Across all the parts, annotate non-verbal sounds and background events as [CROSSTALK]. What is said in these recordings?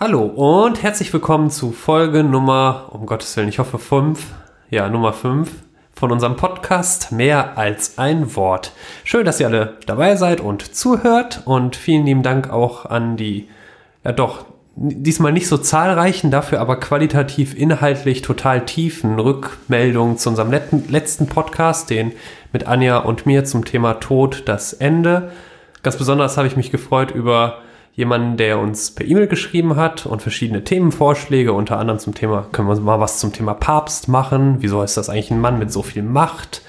Hallo und herzlich willkommen zu Folge Nummer, um Gottes Willen, ich hoffe fünf, ja, Nummer fünf von unserem Podcast Mehr als ein Wort. Schön, dass ihr alle dabei seid und zuhört und vielen lieben Dank auch an die, ja doch, diesmal nicht so zahlreichen, dafür aber qualitativ inhaltlich total tiefen Rückmeldungen zu unserem letzten Podcast, den mit Anja und mir zum Thema Tod, das Ende. Ganz besonders habe ich mich gefreut über jemanden, der uns per E-Mail geschrieben hat und verschiedene Themenvorschläge, unter anderem zum Thema, können wir mal was zum Thema Papst machen? Wieso ist das eigentlich ein Mann mit so viel Macht?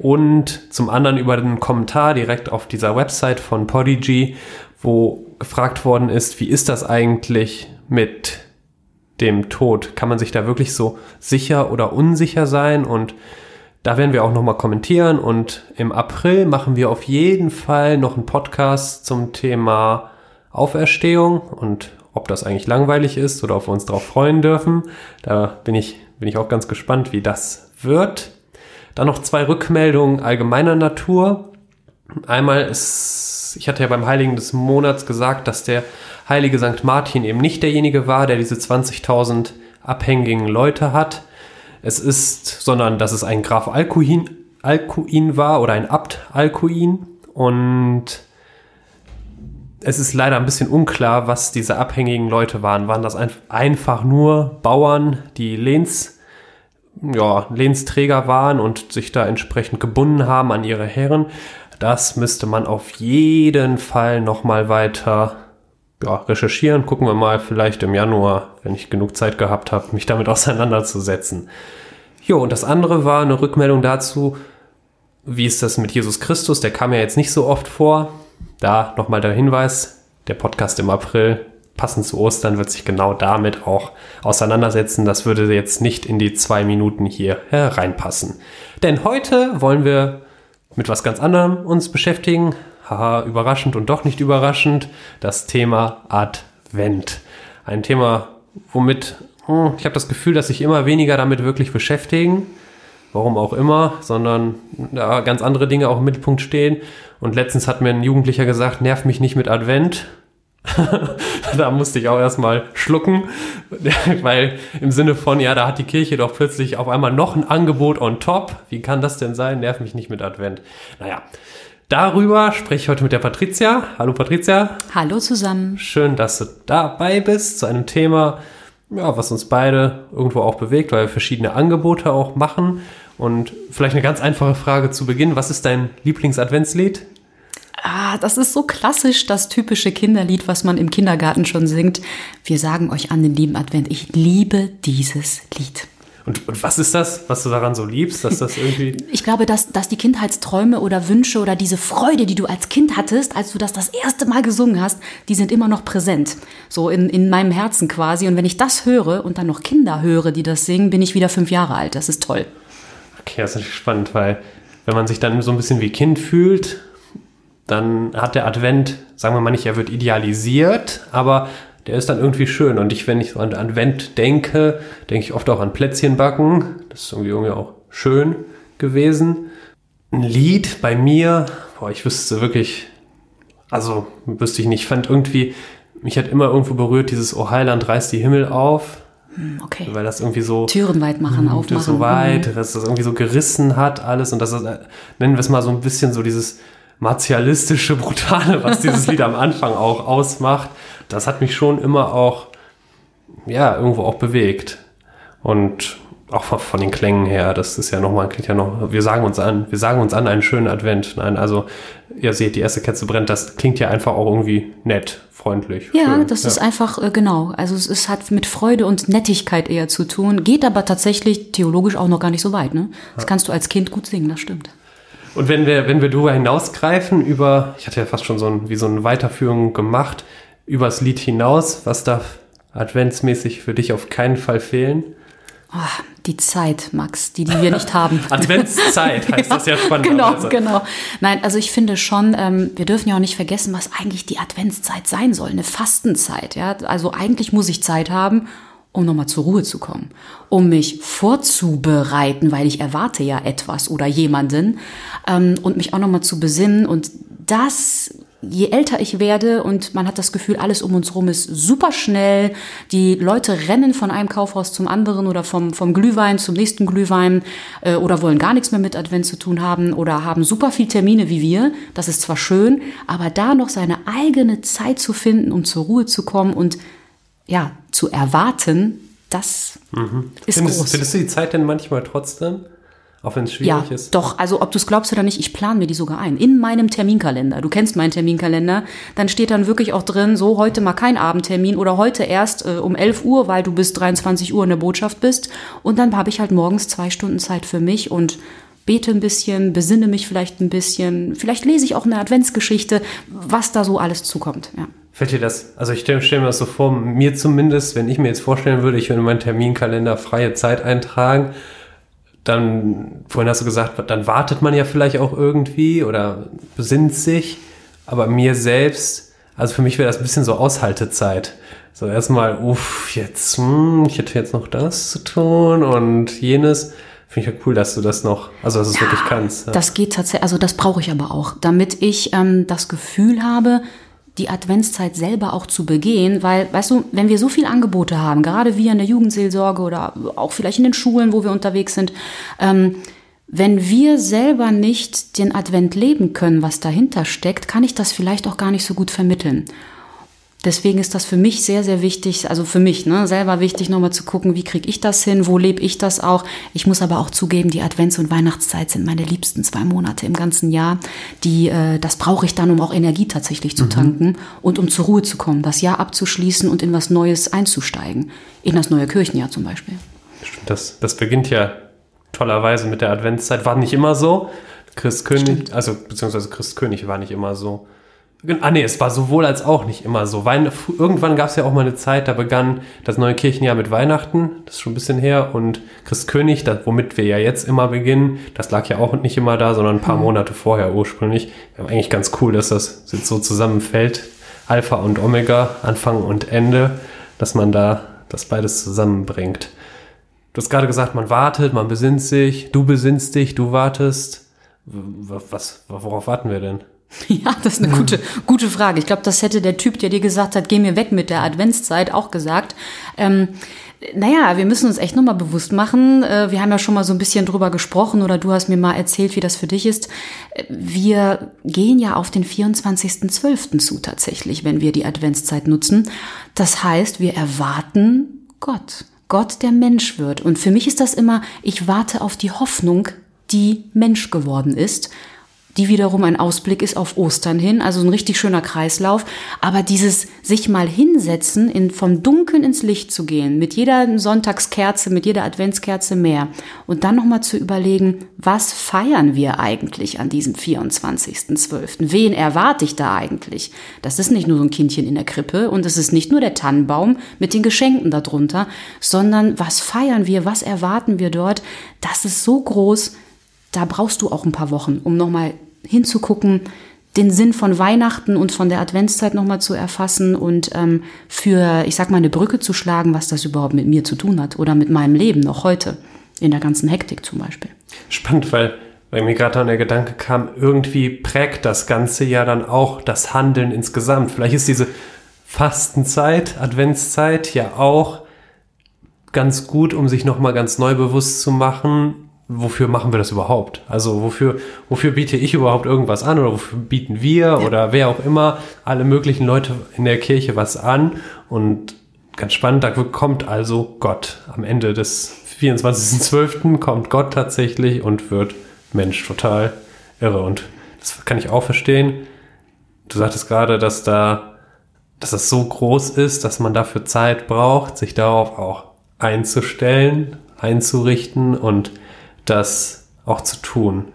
Und zum anderen über den Kommentar direkt auf dieser Website von Podigy, wo gefragt worden ist, wie ist das eigentlich mit dem Tod? Kann man sich da wirklich so sicher oder unsicher sein? Und da werden wir auch nochmal kommentieren. Und im April machen wir auf jeden Fall noch einen Podcast zum Thema Auferstehung und ob das eigentlich langweilig ist oder ob wir uns darauf freuen dürfen. Da bin ich, bin ich auch ganz gespannt, wie das wird. Dann noch zwei Rückmeldungen allgemeiner Natur. Einmal ist, ich hatte ja beim Heiligen des Monats gesagt, dass der heilige St. Martin eben nicht derjenige war, der diese 20.000 abhängigen Leute hat. Es ist, sondern dass es ein Graf Alcuin, Alcuin war oder ein Abt Alcuin und es ist leider ein bisschen unklar, was diese abhängigen Leute waren. Waren das einfach nur Bauern, die Lehns, ja, Lehnsträger waren und sich da entsprechend gebunden haben an ihre Herren? Das müsste man auf jeden Fall nochmal weiter ja, recherchieren. Gucken wir mal vielleicht im Januar, wenn ich genug Zeit gehabt habe, mich damit [LAUGHS] auseinanderzusetzen. Jo, und das andere war eine Rückmeldung dazu, wie ist das mit Jesus Christus? Der kam ja jetzt nicht so oft vor. Da nochmal der Hinweis, der Podcast im April, passend zu Ostern, wird sich genau damit auch auseinandersetzen. Das würde jetzt nicht in die zwei Minuten hier hereinpassen. Denn heute wollen wir mit was ganz anderem uns beschäftigen. Haha, überraschend und doch nicht überraschend. Das Thema Advent. Ein Thema, womit hm, ich habe das Gefühl, dass sich immer weniger damit wirklich beschäftigen warum auch immer, sondern da ganz andere Dinge auch im Mittelpunkt stehen. Und letztens hat mir ein Jugendlicher gesagt, nerv mich nicht mit Advent. [LAUGHS] da musste ich auch erstmal schlucken, [LAUGHS] weil im Sinne von, ja, da hat die Kirche doch plötzlich auf einmal noch ein Angebot on top. Wie kann das denn sein? Nerv mich nicht mit Advent. Naja, darüber spreche ich heute mit der Patricia. Hallo Patricia. Hallo zusammen. Schön, dass du dabei bist zu einem Thema, ja, was uns beide irgendwo auch bewegt, weil wir verschiedene Angebote auch machen. Und vielleicht eine ganz einfache Frage zu Beginn. Was ist dein Lieblingsadventslied? Ah, das ist so klassisch, das typische Kinderlied, was man im Kindergarten schon singt. Wir sagen euch an den lieben Advent. Ich liebe dieses Lied. Und, und, was ist das, was du daran so liebst, dass das irgendwie. [LAUGHS] Ich glaube, dass, dass die Kindheitsträume oder Wünsche oder diese Freude, die du als Kind hattest, als du das das erste Mal gesungen hast, die sind immer noch präsent. So in, in meinem Herzen quasi. Und wenn ich das höre und dann noch Kinder höre, die das singen, bin ich wieder fünf Jahre alt. Das ist toll. Okay, das ist spannend, weil wenn man sich dann so ein bisschen wie Kind fühlt, dann hat der Advent, sagen wir mal nicht, er wird idealisiert, aber der ist dann irgendwie schön. Und ich, wenn ich so an Advent denke, denke ich oft auch an Plätzchen backen. Das ist irgendwie, irgendwie auch schön gewesen. Ein Lied bei mir, boah, ich wüsste wirklich, also wüsste ich nicht, ich fand irgendwie, mich hat immer irgendwo berührt, dieses O Heiland reißt die Himmel auf. Hm, okay. Weil das irgendwie so. Türen weit machen, hm, aufmachen. So weit, hm. dass das irgendwie so gerissen hat, alles. Und das ist, nennen wir es mal so ein bisschen so dieses martialistische, [LAUGHS] brutale, was dieses Lied am Anfang auch ausmacht das hat mich schon immer auch, ja, irgendwo auch bewegt. Und auch von, den Klängen her, das ist ja nochmal, klingt ja noch, wir sagen uns an, wir sagen uns an einen schönen Advent. Nein, also ihr seht, die erste Kerze brennt, das klingt ja einfach auch irgendwie nett, freundlich. Ja, schön. das ja. ist einfach, äh, genau, also es, es, hat mit Freude und Nettigkeit eher zu tun, geht aber tatsächlich theologisch auch noch gar nicht so weit. Ne? Das ja. kannst du als Kind gut singen, das stimmt. Und wenn wir, wenn wir darüber hinausgreifen, über, ich hatte ja fast schon so ein, wie so eine Weiterführung gemacht, übers Lied hinaus? Was darf adventsmäßig für dich auf keinen Fall fehlen? Oh, die Zeit, Max, die, die wir nicht haben. [LAUGHS] Adventszeit heißt ja, das ja spannend. [LAUGHS] Genau, genau. Nein, also ich finde schon, ähm, wir dürfen ja auch nicht vergessen, was eigentlich die Adventszeit sein soll, eine Fastenzeit. Ja? Also eigentlich muss ich Zeit haben, um nochmal zur Ruhe zu kommen, um mich vorzubereiten, weil ich erwarte ja etwas oder jemanden ähm, und mich auch nochmal zu besinnen. Und das je älter ich werde und man hat das Gefühl, alles um uns rum ist super schnell, die Leute rennen von einem Kaufhaus zum anderen oder vom, vom Glühwein zum nächsten Glühwein äh, oder wollen gar nichts mehr mit Advent zu tun haben oder haben super viel Termine wie wir. Das ist zwar schön, aber da noch seine eigene Zeit zu finden, um zur Ruhe zu kommen und ja, zu erwarten, das mhm. ist findest, groß. Findest du die Zeit denn manchmal trotzdem? Auch wenn es schwierig ja, ist. Doch, also ob du es glaubst oder nicht, ich plane mir die sogar ein. In meinem Terminkalender. Du kennst meinen Terminkalender. Dann steht dann wirklich auch drin, so heute mal kein Abendtermin oder heute erst äh, um 11 Uhr, weil du bis 23 Uhr in der Botschaft bist. Und dann habe ich halt morgens zwei Stunden Zeit für mich und bete ein bisschen, besinne mich vielleicht ein bisschen. Vielleicht lese ich auch eine Adventsgeschichte, was da so alles zukommt. Ja. Fällt dir das, also ich stelle stell mir das so vor, mir zumindest, wenn ich mir jetzt vorstellen würde, ich würde in meinen Terminkalender freie Zeit eintragen, dann, vorhin hast du gesagt, dann wartet man ja vielleicht auch irgendwie oder besinnt sich. Aber mir selbst, also für mich wäre das ein bisschen so Aushaltezeit. So erstmal, uff, jetzt, hm, ich hätte jetzt noch das zu tun und jenes. Finde ich ja cool, dass du das noch, also dass du es ja, wirklich kannst. Ja. Das geht tatsächlich, also das brauche ich aber auch, damit ich ähm, das Gefühl habe, die Adventszeit selber auch zu begehen, weil, weißt du, wenn wir so viele Angebote haben, gerade wir in der Jugendseelsorge oder auch vielleicht in den Schulen, wo wir unterwegs sind, ähm, wenn wir selber nicht den Advent leben können, was dahinter steckt, kann ich das vielleicht auch gar nicht so gut vermitteln. Deswegen ist das für mich sehr, sehr wichtig, also für mich ne, selber wichtig, nochmal zu gucken, wie kriege ich das hin, wo lebe ich das auch. Ich muss aber auch zugeben, die Advents- und Weihnachtszeit sind meine liebsten zwei Monate im ganzen Jahr. Die, äh, das brauche ich dann, um auch Energie tatsächlich zu mhm. tanken mhm. und um zur Ruhe zu kommen, das Jahr abzuschließen und in was Neues einzusteigen. In das neue Kirchenjahr zum Beispiel. Das, das beginnt ja tollerweise mit der Adventszeit. War nicht immer so. Christkönig, also beziehungsweise Christkönig war nicht immer so. Ah nee, es war sowohl als auch nicht immer so. Wein, irgendwann gab es ja auch mal eine Zeit, da begann das neue Kirchenjahr mit Weihnachten, das ist schon ein bisschen her, und Christkönig, das, womit wir ja jetzt immer beginnen, das lag ja auch nicht immer da, sondern ein paar mhm. Monate vorher ursprünglich. Eigentlich ganz cool, dass das jetzt so zusammenfällt. Alpha und Omega, Anfang und Ende, dass man da das beides zusammenbringt. Du hast gerade gesagt, man wartet, man besinnt sich, du besinnst dich, du wartest. Was, worauf warten wir denn? [LAUGHS] Ja, das ist eine gute, gute Frage. Ich glaube, das hätte der Typ, der dir gesagt hat, geh mir weg mit der Adventszeit, auch gesagt. Ähm, naja, wir müssen uns echt nochmal bewusst machen. Äh, wir haben ja schon mal so ein bisschen drüber gesprochen oder du hast mir mal erzählt, wie das für dich ist. Wir gehen ja auf den 24.12. zu tatsächlich, wenn wir die Adventszeit nutzen. Das heißt, wir erwarten Gott. Gott, der Mensch wird. Und für mich ist das immer, ich warte auf die Hoffnung, die Mensch geworden ist die wiederum ein Ausblick ist auf Ostern hin, also ein richtig schöner Kreislauf. Aber dieses sich mal hinsetzen, in, vom Dunkeln ins Licht zu gehen, mit jeder Sonntagskerze, mit jeder Adventskerze mehr und dann nochmal zu überlegen, was feiern wir eigentlich an diesem 24.12.? Wen erwarte ich da eigentlich? Das ist nicht nur so ein Kindchen in der Krippe und es ist nicht nur der Tannenbaum mit den Geschenken darunter, sondern was feiern wir, was erwarten wir dort? Das ist so groß, da brauchst du auch ein paar Wochen, um nochmal hinzugucken, den Sinn von Weihnachten und von der Adventszeit nochmal zu erfassen und ähm, für, ich sag mal, eine Brücke zu schlagen, was das überhaupt mit mir zu tun hat oder mit meinem Leben noch heute, in der ganzen Hektik zum Beispiel. Spannend, weil, weil mir gerade dann der Gedanke kam, irgendwie prägt das Ganze ja dann auch das Handeln insgesamt. Vielleicht ist diese Fastenzeit, Adventszeit ja auch ganz gut, um sich nochmal ganz neu bewusst zu machen, wofür machen wir das überhaupt? Also wofür, wofür biete ich überhaupt irgendwas an oder wofür bieten wir ja. oder wer auch immer alle möglichen Leute in der Kirche was an? Und ganz spannend, da kommt also Gott. Am Ende des 24.12. kommt Gott tatsächlich und wird Mensch total irre. Und das kann ich auch verstehen. Du sagtest gerade, dass da, dass das so groß ist, dass man dafür Zeit braucht, sich darauf auch einzustellen, einzurichten und das auch zu tun.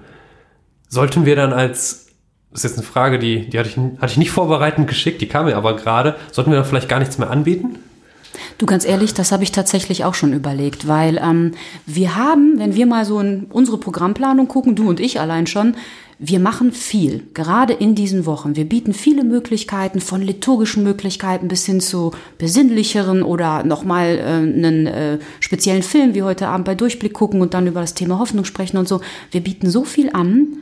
Sollten wir dann als, das ist jetzt eine Frage, die, die hatte, ich, hatte ich nicht vorbereitend geschickt, die kam mir aber gerade, sollten wir dann vielleicht gar nichts mehr anbieten? Du ganz ehrlich, das habe ich tatsächlich auch schon überlegt, weil ähm, wir haben, wenn wir mal so in unsere Programmplanung gucken, du und ich allein schon, wir machen viel, gerade in diesen Wochen. Wir bieten viele Möglichkeiten, von liturgischen Möglichkeiten bis hin zu besinnlicheren oder nochmal äh, einen äh, speziellen Film wie heute Abend bei Durchblick gucken und dann über das Thema Hoffnung sprechen und so. Wir bieten so viel an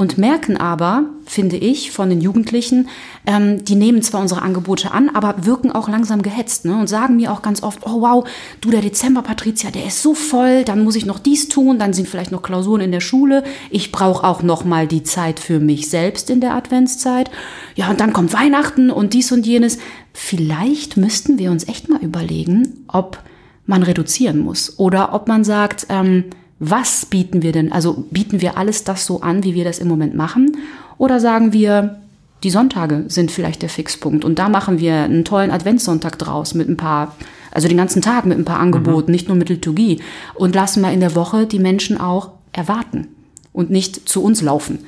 und merken aber, finde ich, von den Jugendlichen, ähm, die nehmen zwar unsere Angebote an, aber wirken auch langsam gehetzt ne? und sagen mir auch ganz oft, oh wow, du der Dezember, Patricia, der ist so voll, dann muss ich noch dies tun, dann sind vielleicht noch Klausuren in der Schule, ich brauche auch noch mal die Zeit für mich selbst in der Adventszeit. Ja, und dann kommt Weihnachten und dies und jenes. Vielleicht müssten wir uns echt mal überlegen, ob man reduzieren muss oder ob man sagt, ähm, was bieten wir denn? Also bieten wir alles das so an, wie wir das im Moment machen? Oder sagen wir, die Sonntage sind vielleicht der Fixpunkt und da machen wir einen tollen Adventssonntag draus mit ein paar, also den ganzen Tag mit ein paar Angeboten, mhm. nicht nur mit Liturgie und lassen mal in der Woche die Menschen auch erwarten und nicht zu uns laufen.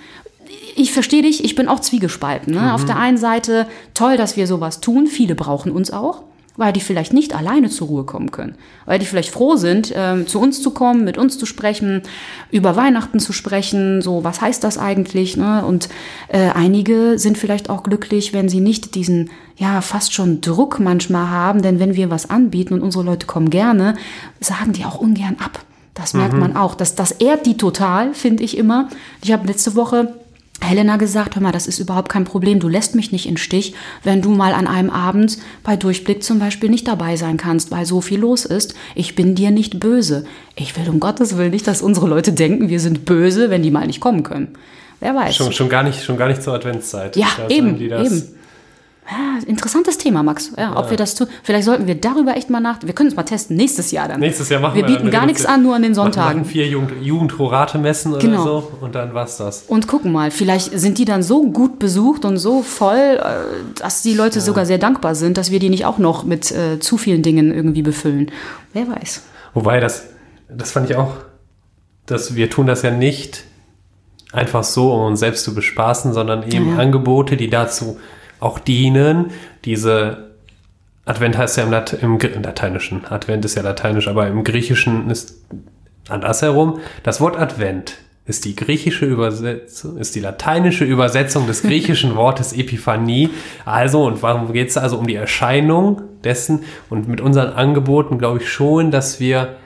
Ich verstehe dich, ich bin auch zwiegespalten. Ne? Mhm. Auf der einen Seite toll, dass wir sowas tun, viele brauchen uns auch weil die vielleicht nicht alleine zur Ruhe kommen können, weil die vielleicht froh sind, äh, zu uns zu kommen, mit uns zu sprechen, über Weihnachten zu sprechen, so was heißt das eigentlich? Ne? Und äh, einige sind vielleicht auch glücklich, wenn sie nicht diesen ja fast schon Druck manchmal haben, denn wenn wir was anbieten und unsere Leute kommen gerne, sagen die auch ungern ab. Das merkt mhm. man auch. Das, das ehrt die total, finde ich immer. Ich habe letzte Woche Helena gesagt, hör mal, das ist überhaupt kein Problem, du lässt mich nicht in Stich, wenn du mal an einem Abend bei Durchblick zum Beispiel nicht dabei sein kannst, weil so viel los ist. Ich bin dir nicht böse. Ich will um Gottes Willen nicht, dass unsere Leute denken, wir sind böse, wenn die mal nicht kommen können. Wer weiß. Schon, schon, gar, nicht, schon gar nicht zur Adventszeit. Ja, eben, eben. Ja, interessantes Thema, Max. Ja, ob wir das tun. Vielleicht sollten wir darüber echt mal nach. Wir können es mal testen. Nächstes Jahr dann. Nächstes Jahr machen wir. Wir bieten gar nichts an, nur an den Sonntagen. Machen vier Jugend Jugendhorate-Messen oder genau. so und dann war's das. Und gucken mal, vielleicht sind die dann so gut besucht und so voll, äh, dass die Leute ja. sogar sehr dankbar sind, dass wir die nicht auch noch mit äh, zu vielen Dingen irgendwie befüllen. Wer weiß. Wobei das, das fand ich auch, dass wir tun das ja nicht einfach so, um uns selbst zu bespaßen, sondern eben ja. Angebote, die dazu auch dienen, diese Advent heißt ja im, Lat im, im, Lateinischen, Advent ist ja lateinisch, aber im Griechischen ist andersherum. Das Wort Advent ist die griechische Übersetzung, ist die lateinische Übersetzung des griechischen [LAUGHS] Wortes Epiphanie. Also, und warum geht es also um die Erscheinung dessen? Und mit unseren Angeboten glaube ich schon, dass wir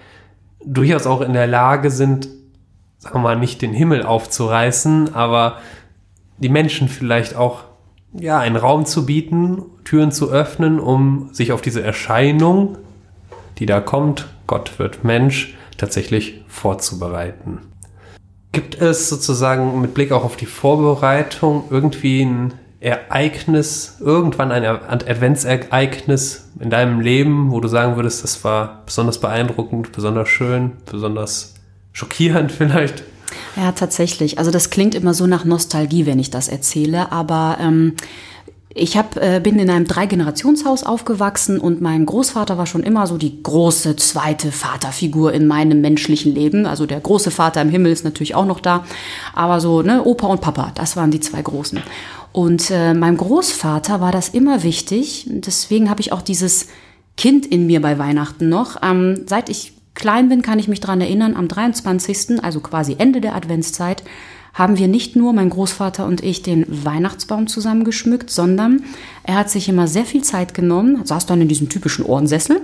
durchaus auch in der Lage sind, sagen wir mal, nicht den Himmel aufzureißen, aber die Menschen vielleicht auch ja, einen Raum zu bieten, Türen zu öffnen, um sich auf diese Erscheinung, die da kommt, Gott wird Mensch, tatsächlich vorzubereiten. Gibt es sozusagen mit Blick auch auf die Vorbereitung irgendwie ein Ereignis, irgendwann ein Adventsereignis in deinem Leben, wo du sagen würdest, das war besonders beeindruckend, besonders schön, besonders schockierend [LAUGHS] vielleicht? Ja, tatsächlich. Also das klingt immer so nach Nostalgie, wenn ich das erzähle, aber ähm, ich hab, äh, bin in einem Drei-Generationshaus aufgewachsen und mein Großvater war schon immer so die große zweite Vaterfigur in meinem menschlichen Leben. Also der große Vater im Himmel ist natürlich auch noch da, aber so ne, Opa und Papa, das waren die zwei Großen. Und äh, meinem Großvater war das immer wichtig. Deswegen habe ich auch dieses Kind in mir bei Weihnachten noch. Ähm, seit ich klein bin, kann ich mich daran erinnern, am 23., also quasi Ende der Adventszeit, haben wir nicht nur, mein Großvater und ich, den Weihnachtsbaum zusammen geschmückt, sondern er hat sich immer sehr viel Zeit genommen, saß dann in diesem typischen Ohrensessel,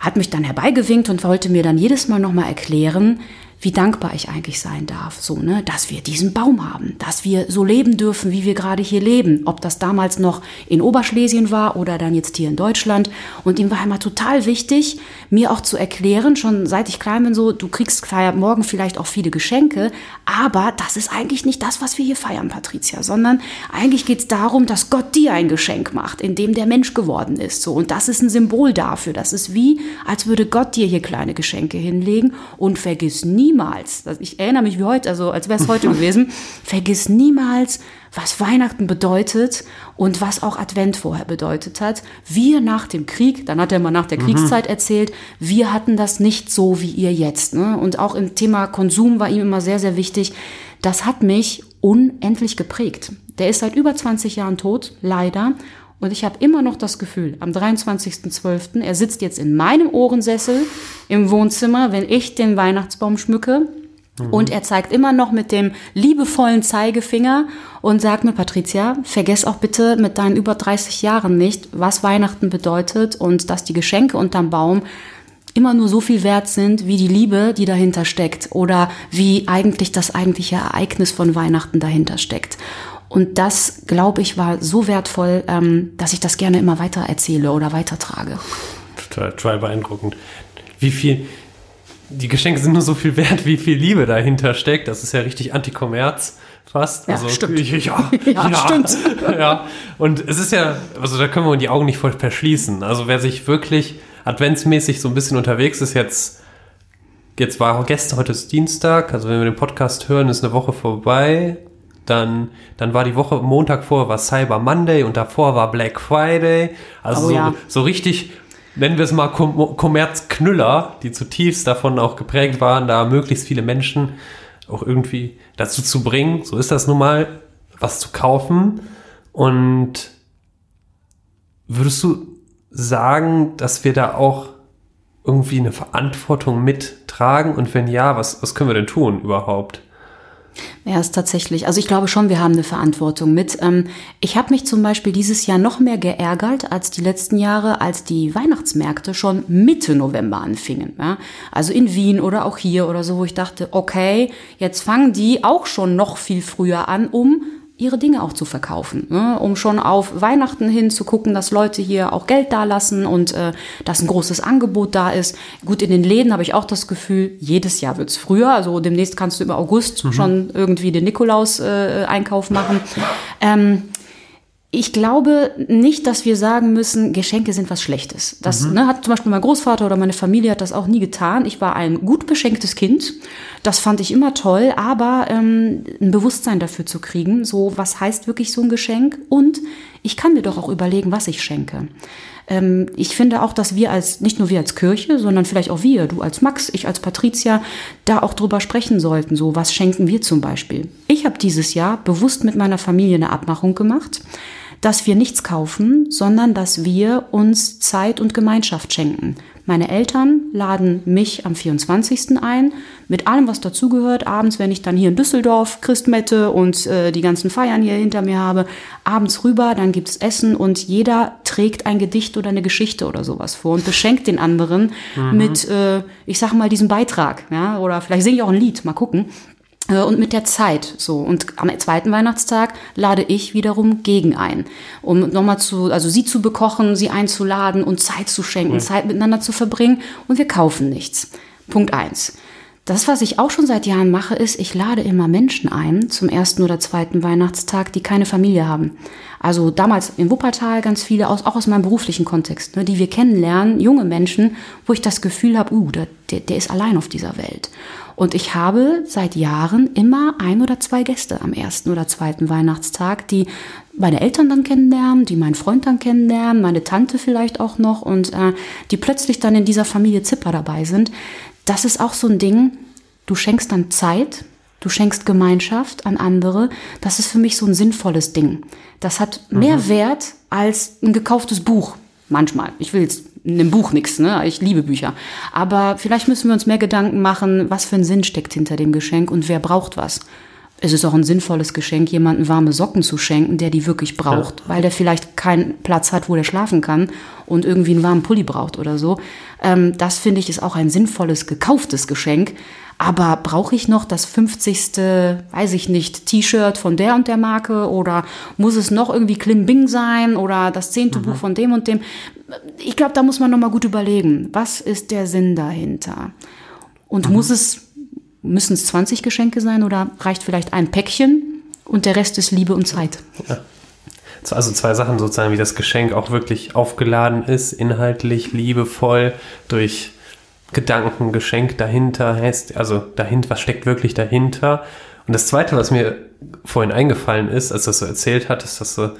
hat mich dann herbeigewinkt und wollte mir dann jedes Mal nochmal erklären, wie dankbar ich eigentlich sein darf, so, ne, dass wir diesen Baum haben, dass wir so leben dürfen, wie wir gerade hier leben, ob das damals noch in Oberschlesien war oder dann jetzt hier in Deutschland. Und ihm war immer total wichtig, mir auch zu erklären, schon seit ich klein bin, so, du kriegst morgen vielleicht auch viele Geschenke, aber das ist eigentlich nicht das, was wir hier feiern, Patricia, sondern eigentlich geht es darum, dass Gott dir ein Geschenk macht, in dem der Mensch geworden ist, so. Und das ist ein Symbol dafür. Das ist wie, als würde Gott dir hier kleine Geschenke hinlegen und vergiss nie, niemals, ich erinnere mich wie heute, also als wäre es heute [LAUGHS] gewesen, vergiss niemals, was Weihnachten bedeutet und was auch Advent vorher bedeutet hat. Wir nach dem Krieg, dann hat er mal nach der mhm. Kriegszeit erzählt, wir hatten das nicht so wie ihr jetzt. Ne? Und auch im Thema Konsum war ihm immer sehr, sehr wichtig. Das hat mich unendlich geprägt. Der ist seit über 20 Jahren tot, leider. Und ich habe immer noch das Gefühl, am 23.12., er sitzt jetzt in meinem Ohrensessel im Wohnzimmer, wenn ich den Weihnachtsbaum schmücke. Mhm. Und er zeigt immer noch mit dem liebevollen Zeigefinger und sagt mir, Patricia, vergess auch bitte mit deinen über 30 Jahren nicht, was Weihnachten bedeutet und dass die Geschenke unterm Baum immer nur so viel wert sind, wie die Liebe, die dahinter steckt oder wie eigentlich das eigentliche Ereignis von Weihnachten dahinter steckt. Und das, glaube ich, war so wertvoll, ähm, dass ich das gerne immer weiter erzähle oder weitertrage. Total, total beeindruckend. Wie viel, die Geschenke sind nur so viel wert, wie viel Liebe dahinter steckt. Das ist ja richtig Anti-Kommerz fast. Ja, also, stimmt. [LAUGHS] Ja, Ja, stimmt. [LAUGHS] ja. Und es ist ja, also da können wir die Augen nicht voll verschließen. Also wer sich wirklich adventsmäßig so ein bisschen unterwegs ist, jetzt, jetzt war gestern, heute ist Dienstag, also wenn wir den Podcast hören, ist eine Woche vorbei. Dann, dann war die Woche, Montag vorher war Cyber Monday und davor war Black Friday. Also Oh so, ja. so richtig, nennen wir es mal Kom Kommerzknüller, die zutiefst davon auch geprägt waren, da möglichst viele Menschen auch irgendwie dazu zu bringen, so ist das nun mal, was zu kaufen. Und würdest du sagen, dass wir da auch irgendwie eine Verantwortung mittragen? Und wenn ja, was, was können wir denn tun überhaupt? Ja, ist tatsächlich. Also ich glaube schon, wir haben eine Verantwortung mit. Ähm, ich habe mich zum Beispiel dieses Jahr noch mehr geärgert als die letzten Jahre, als die Weihnachtsmärkte schon Mitte November anfingen. Also in Wien oder auch hier oder so, wo ich dachte, okay, jetzt fangen die auch schon noch viel früher an, um ihre Dinge auch zu verkaufen, ne? um schon auf Weihnachten hin zu gucken, dass Leute hier auch Geld dalassen und äh, dass ein großes Angebot da ist. Gut, in den Läden habe ich auch das Gefühl, jedes Jahr wird's früher. Also demnächst kannst du im August schon irgendwie den Nikolaus-Einkauf machen. Ähm, ich glaube nicht, dass wir sagen müssen, Geschenke sind was Schlechtes. Das ne, hat zum Beispiel mein Großvater oder meine Familie hat das auch nie getan. Ich war ein gut beschenktes Kind. Das fand ich immer toll, aber ähm, ein Bewusstsein dafür zu kriegen, so was heißt wirklich so ein Geschenk und ich kann mir doch auch überlegen, was ich schenke. Ähm, ich finde auch, dass wir als, nicht nur wir als Kirche, sondern vielleicht auch wir, du als Max, ich als Patricia, da auch drüber sprechen sollten. So, was schenken wir zum Beispiel? Ich habe dieses Jahr bewusst mit meiner Familie eine Abmachung gemacht, dass wir nichts kaufen, sondern dass wir uns Zeit und Gemeinschaft schenken. Meine Eltern laden mich am 24. ein, mit allem, was dazugehört. Abends, wenn ich dann hier in Düsseldorf Christmette und äh, die ganzen Feiern hier hinter mir habe, abends rüber, dann gibt's Essen und jeder trägt ein Gedicht oder eine Geschichte oder sowas vor und beschenkt den anderen mit, äh, ich sag mal, diesem Beitrag. Ja? Oder vielleicht singe ich auch ein Lied, mal gucken. Äh, Und mit der Zeit so. Und am zweiten Weihnachtstag lade ich wiederum gegen ein, um nochmal zu, also sie zu bekochen, sie einzuladen und Zeit zu schenken, Zeit miteinander zu verbringen. Und wir kaufen nichts. Punkt eins. Das, was ich auch schon seit Jahren mache, ist, ich lade immer Menschen ein zum ersten oder zweiten Weihnachtstag, die keine Familie haben. Also damals in Wuppertal ganz viele, aus, auch aus meinem beruflichen Kontext, ne, die wir kennenlernen, junge Menschen, wo ich das Gefühl habe, uh, der, der, ist allein auf dieser Welt. Und ich habe seit Jahren immer ein oder zwei Gäste am ersten oder zweiten Weihnachtstag, die meine Eltern dann kennenlernen, die meinen Freund dann kennenlernen, meine Tante vielleicht auch noch und äh, die plötzlich dann in dieser Familie Zipper dabei sind. Das ist auch so ein Ding, du schenkst dann Zeit, du schenkst Gemeinschaft an andere. Das ist für mich so ein sinnvolles Ding. Das hat mehr Wert als ein gekauftes Buch. Manchmal. Ich will jetzt in einem Buch nichts, ne? Ich liebe Bücher. Aber vielleicht müssen wir uns mehr Gedanken machen, was für ein Sinn steckt hinter dem Geschenk und wer braucht was. Es ist auch ein sinnvolles Geschenk, jemanden warme Socken zu schenken, der die wirklich braucht, weil der vielleicht keinen Platz hat, wo der schlafen kann und irgendwie einen warmen Pulli braucht oder so. Ähm, das finde ich ist auch ein sinnvolles, gekauftes Geschenk. Aber brauche ich noch das 50. weiß ich nicht, T-Shirt von der und der Marke oder muss es noch irgendwie Klimbing sein oder das zehnte Buch von dem und dem? Ich glaube, da muss man noch mal gut überlegen, was ist der Sinn dahinter? Und muss es müssen es 20 Geschenke sein oder reicht vielleicht ein Päckchen und der Rest ist Liebe und Zeit? Also zwei Sachen sozusagen, wie das Geschenk auch wirklich aufgeladen ist, inhaltlich, liebevoll, durch Gedanken, Geschenk dahinter, heißt, also dahinter, was steckt wirklich dahinter? Und das zweite, was mir vorhin eingefallen ist, als du das so erzählt hattest, dass du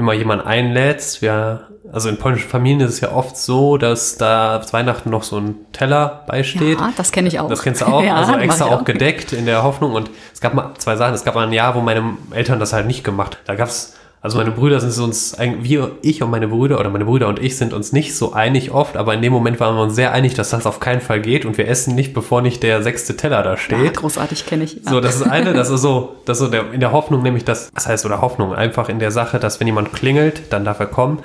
immer jemanden einlädst. Ja, also in polnischen Familien ist es ja oft so, dass da Weihnachten noch so ein Teller beisteht. Ja, das kenne ich auch. Das kennst du auch, [LAUGHS] Ja, also extra auch auch. gedeckt in der Hoffnung. Und es gab mal zwei Sachen. Es gab mal ein Jahr, wo meine Eltern das halt nicht gemacht. Da gab's also meine Brüder sind uns, wir, ich und meine Brüder oder meine Brüder und ich sind uns nicht so einig oft, aber in dem Moment waren wir uns sehr einig, dass das auf keinen Fall geht und wir essen nicht, bevor nicht der sechste Teller da Ja, steht. großartig kenne ich. Ja. So, das ist eine, das ist so, das ist so der, in der Hoffnung, nämlich das, was heißt oder Hoffnung, einfach in der Sache, dass wenn jemand klingelt, dann darf er kommen.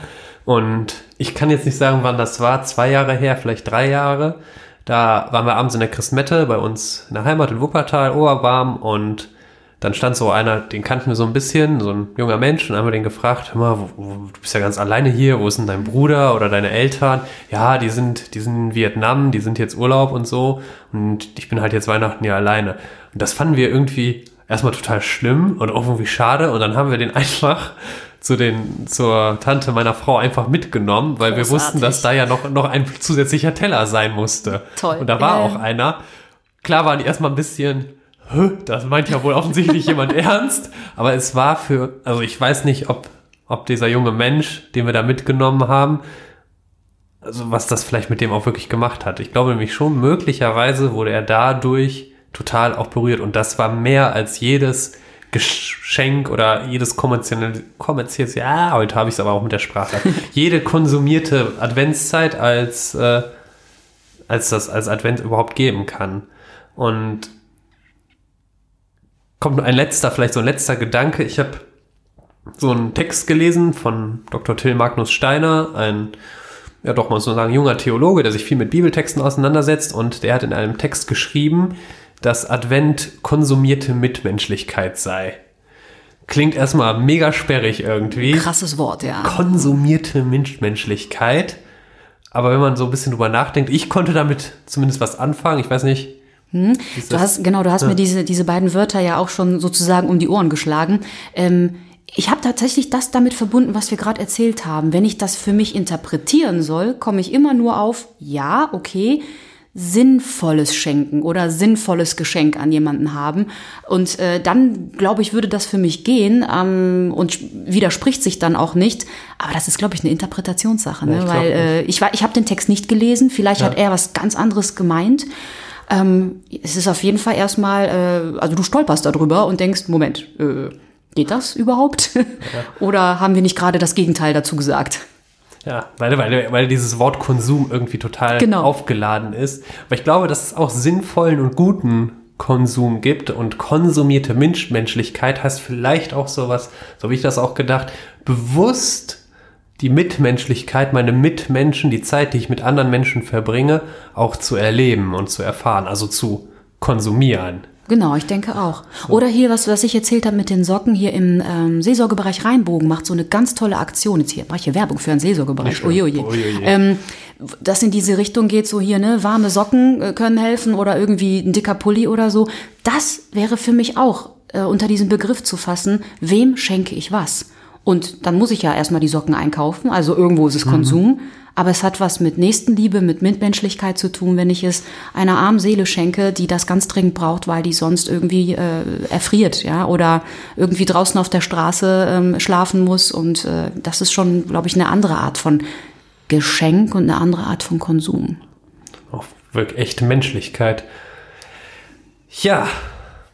Und ich kann jetzt nicht sagen, wann das war, zwei Jahre her, vielleicht drei Jahre. Da waren wir abends in der Christmette bei uns in der Heimat in Wuppertal, Oberbarm und dann stand so einer, den kannten wir so ein bisschen, so ein junger Mensch, und haben wir den gefragt, hör mal, wo, wo, du bist ja ganz alleine hier, wo ist denn dein Bruder oder deine Eltern? Ja, die sind, die sind in Vietnam, die sind jetzt Urlaub und so, und ich bin halt jetzt Weihnachten hier alleine. Und das fanden wir irgendwie erstmal total schlimm und auch irgendwie schade, und dann haben wir den [LAUGHS] einfach zu den, zur Tante meiner Frau einfach mitgenommen, weil Großartig. wir wussten, dass da ja noch, noch ein zusätzlicher Teller sein musste. Toll. Und da war ja. auch einer. Klar waren die erstmal ein bisschen, das meint ja wohl offensichtlich [LAUGHS] jemand ernst, aber es war für, also ich weiß nicht, ob, ob dieser junge Mensch, den wir da mitgenommen haben, also was das vielleicht mit dem auch wirklich gemacht hat. Ich glaube nämlich schon, möglicherweise wurde er dadurch total auch berührt und das war mehr als jedes Geschenk oder jedes kommerzielle, kommerzielle ja, heute habe ich es aber auch mit der Sprache, [LAUGHS] jede konsumierte Adventszeit als, äh, als das als Advent überhaupt geben kann. Und kommt nur ein letzter, vielleicht so ein letzter Gedanke. Ich habe so einen Text gelesen von Dr. Till Magnus Steiner, ein, ja doch mal so sagen, junger Theologe, der sich viel mit Bibeltexten auseinandersetzt und der hat in einem Text geschrieben, dass Advent konsumierte Mitmenschlichkeit sei. Klingt erstmal mega sperrig irgendwie. Krasses Wort, ja. Konsumierte Mitmenschlichkeit. Aber wenn man so ein bisschen drüber nachdenkt, ich konnte damit zumindest was anfangen. Ich weiß nicht, hm? Du hast, genau, du hast ja. mir diese, diese beiden Wörter ja auch schon sozusagen um die Ohren geschlagen. Ähm, ich habe tatsächlich das damit verbunden, was wir gerade erzählt haben. Wenn ich das für mich interpretieren soll, komme ich immer nur auf, ja, okay, sinnvolles Schenken oder sinnvolles Geschenk an jemanden haben. Und äh, dann, glaube ich, würde das für mich gehen ähm, und widerspricht sich dann auch nicht. Aber das ist, glaube ich, eine Interpretationssache, ne? Ja, weil äh, ich, ich habe den Text nicht gelesen. Vielleicht ja. hat er was ganz anderes gemeint. Ähm, es ist auf jeden Fall erstmal, äh, also du stolperst darüber und denkst, Moment, äh, geht das überhaupt? Ja. [LAUGHS] Oder haben wir nicht gerade das Gegenteil dazu gesagt? Ja, weil, weil, weil dieses Wort Konsum irgendwie total genau. aufgeladen ist. Aber ich glaube, dass es auch sinnvollen und guten Konsum gibt und konsumierte Menschlichkeit heißt vielleicht auch sowas, so habe ich das auch gedacht, bewusst die Mitmenschlichkeit, meine Mitmenschen, die Zeit, die ich mit anderen Menschen verbringe, auch zu erleben und zu erfahren, also zu konsumieren. Genau, ich denke auch. So. Oder hier, was, was ich erzählt habe mit den Socken hier im ähm, Seelsorgebereich Rheinbogen, macht so eine ganz tolle Aktion. Jetzt hier mache ich hier Werbung für einen Seelsorgebereich. Uiuiui. Uiuiui. Ähm, das in diese Richtung geht, so hier, ne, warme Socken äh, können helfen oder irgendwie ein dicker Pulli oder so. Das wäre für mich auch äh, unter diesem Begriff zu fassen, wem schenke ich was? Und dann muss ich ja erstmal die Socken einkaufen, also irgendwo ist es mhm. Konsum. Aber es hat was mit Nächstenliebe, mit Mitmenschlichkeit zu tun, wenn ich es einer armen Seele schenke, die das ganz dringend braucht, weil die sonst irgendwie äh, erfriert, ja, oder irgendwie draußen auf der Straße ähm, schlafen muss. Und äh, das ist schon, glaube ich, eine andere Art von Geschenk und eine andere Art von Konsum. Auch wirklich echte Menschlichkeit. Ja,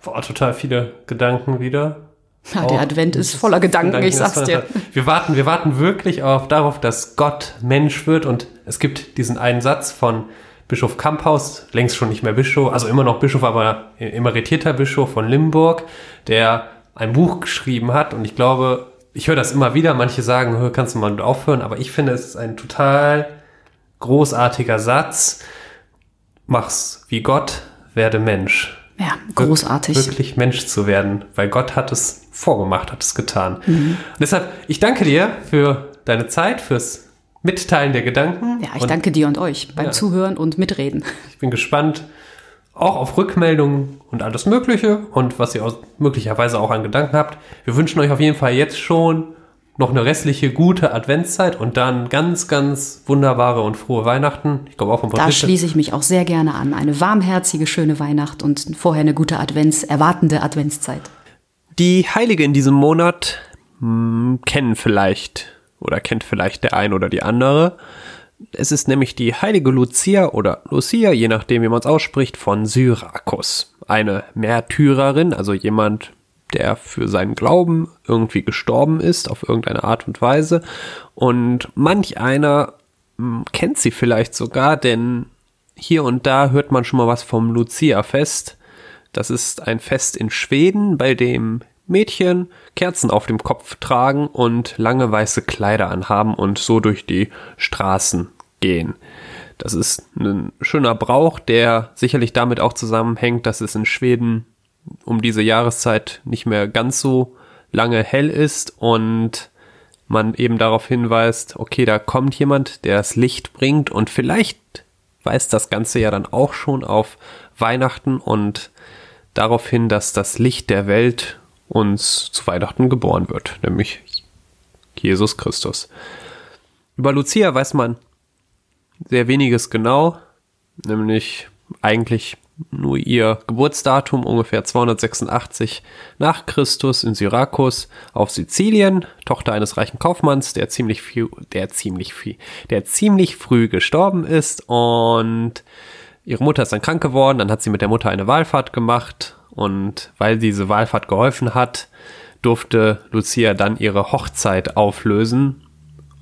boah, total viele Gedanken wieder. Ja, der Advent ist voller Gedanken, Gedanken ich sag's dir. Wir warten, wir warten wirklich auf, darauf, dass Gott Mensch wird und es gibt diesen einen Satz von Bischof Kamphaus, längst schon nicht mehr Bischof, also immer noch Bischof, aber emeritierter Bischof von Limburg, der ein Buch geschrieben hat und ich glaube, ich höre das immer wieder, manche sagen, kannst du mal aufhören, aber ich finde, es ist ein total großartiger Satz. Mach's wie Gott, werde Mensch. Ja, großartig. Wirklich Mensch zu werden, weil Gott hat es vorgemacht, hat es getan. Mhm. deshalb, ich danke dir für deine Zeit, fürs Mitteilen der Gedanken. Ja, ich und, danke dir und euch beim ja, Zuhören und Mitreden. Ich bin gespannt auch auf Rückmeldungen und alles Mögliche und was ihr möglicherweise auch an Gedanken habt. Wir wünschen euch auf jeden Fall jetzt schon noch eine restliche gute Adventszeit und dann ganz, ganz wunderbare und frohe Weihnachten. Ich glaube auch von Da schließe ich mich auch sehr gerne an. Eine warmherzige, schöne Weihnacht und vorher eine gute Advents, erwartende Adventszeit. Die Heilige in diesem Monat mh, hm, kennen vielleicht oder kennt vielleicht der ein oder die andere. Es ist nämlich die heilige Lucia oder Lucia, je nachdem, wie man es ausspricht, von Syrakus. Eine Märtyrerin, also jemand, der für seinen Glauben irgendwie gestorben ist, auf irgendeine Art und Weise. Und manch einer hm, kennt sie vielleicht sogar, denn hier und da hört man schon mal was vom Lucia-Fest. Das ist ein Fest in Schweden, bei dem Mädchen Kerzen auf dem Kopf tragen und lange weiße Kleider anhaben und so durch die Straßen gehen. Das ist ein schöner Brauch, der sicherlich damit auch zusammenhängt, dass es in Schweden um diese Jahreszeit nicht mehr ganz so lange hell ist und man eben darauf hinweist, okay, da kommt jemand, der das Licht bringt und vielleicht weist das Ganze ja dann auch schon auf Weihnachten und darauf hin, dass das Licht der Welt uns zu Weihnachten geboren wird, nämlich Jesus Christus. Über Lucia weiß man sehr weniges genau, nämlich eigentlich nur ihr Geburtsdatum ungefähr 286 nach Christus in Syrakus auf Sizilien, Tochter eines reichen Kaufmanns, der ziemlich viel, der ziemlich viel, der ziemlich früh gestorben ist und ihre Mutter ist dann krank geworden, dann hat sie mit der Mutter eine Wahlfahrt gemacht und weil diese Wahlfahrt geholfen hat, durfte Lucia dann ihre Hochzeit auflösen,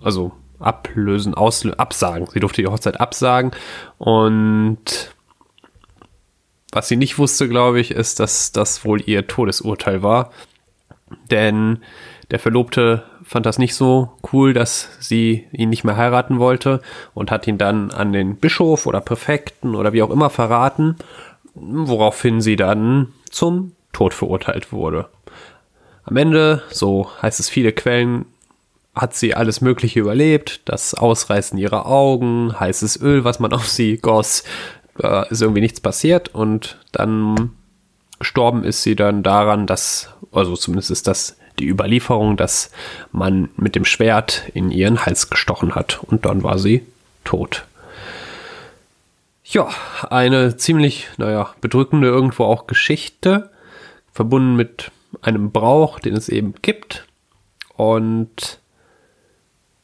also ablösen, auslö absagen. Sie durfte die Hochzeit absagen und was sie nicht wusste, glaube ich, ist, dass das wohl ihr Todesurteil war. Denn der Verlobte fand das nicht so cool, dass sie ihn nicht mehr heiraten wollte und hat ihn dann an den Bischof oder Präfekten oder wie auch immer verraten, woraufhin sie dann zum Tod verurteilt wurde. Am Ende, so heißt es viele Quellen, hat sie alles Mögliche überlebt. Das Ausreißen ihrer Augen, heißes Öl, was man auf sie goss, äh, ist irgendwie nichts passiert und dann gestorben ist sie dann daran, dass, also zumindest ist das die Überlieferung, dass man mit dem Schwert in ihren Hals gestochen hat und dann war sie tot. Ja, eine ziemlich, naja, bedrückende irgendwo auch Geschichte, verbunden mit einem Brauch, den es eben gibt. Und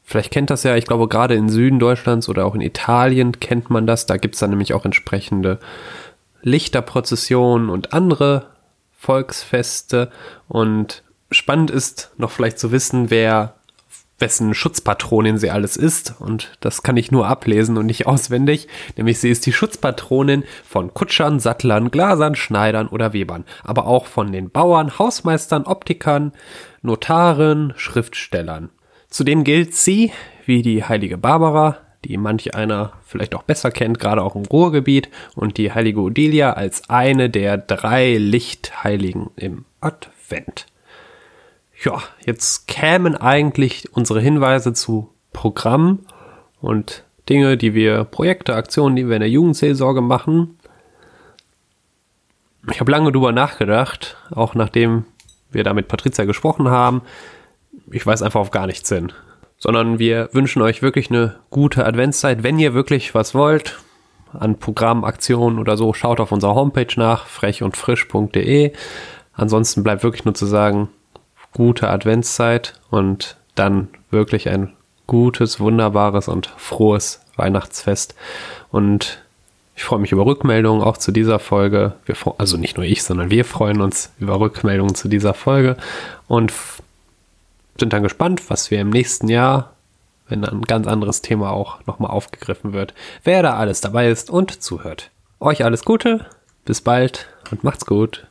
Vielleicht kennt das ja, ich glaube, gerade in Süden Deutschlands oder auch in Italien kennt man das. Da gibt es dann nämlich auch entsprechende Lichterprozessionen und andere Volksfeste. Und spannend ist noch vielleicht zu wissen, wer wessen Schutzpatronin sie alles ist. Und das kann ich nur ablesen und nicht auswendig. Nämlich sie ist die Schutzpatronin von Kutschern, Sattlern, Glasern, Schneidern oder Webern. Aber auch von den Bauern, Hausmeistern, Optikern, Notaren, Schriftstellern. Zudem gilt sie, wie die heilige Barbara, die manch einer vielleicht auch besser kennt, gerade auch im Ruhrgebiet, und die heilige Odilia als eine der drei Lichtheiligen im Advent. Ja, jetzt kämen eigentlich unsere Hinweise zu Programmen und Dinge, die wir, Projekte, Aktionen, die wir in der Jugendseelsorge machen. Ich habe lange drüber nachgedacht, auch nachdem wir da mit Patricia gesprochen haben, ich weiß einfach auf gar nichts hin. Sondern wir wünschen euch wirklich eine gute Adventszeit. Wenn ihr wirklich was wollt, an Programmaktionen oder so, schaut auf unserer Homepage nach, frechundfrisch.de. Ansonsten bleibt wirklich nur zu sagen, gute Adventszeit und dann wirklich ein gutes, wunderbares und frohes Weihnachtsfest. Und ich freue mich über Rückmeldungen auch zu dieser Folge. Wir, also nicht nur ich, sondern wir freuen uns über Rückmeldungen zu dieser Folge und sind dann gespannt, was wir im nächsten Jahr, wenn ein ganz anderes Thema auch nochmal aufgegriffen wird, wer da alles dabei ist und zuhört. Euch alles Gute, bis bald und macht's gut.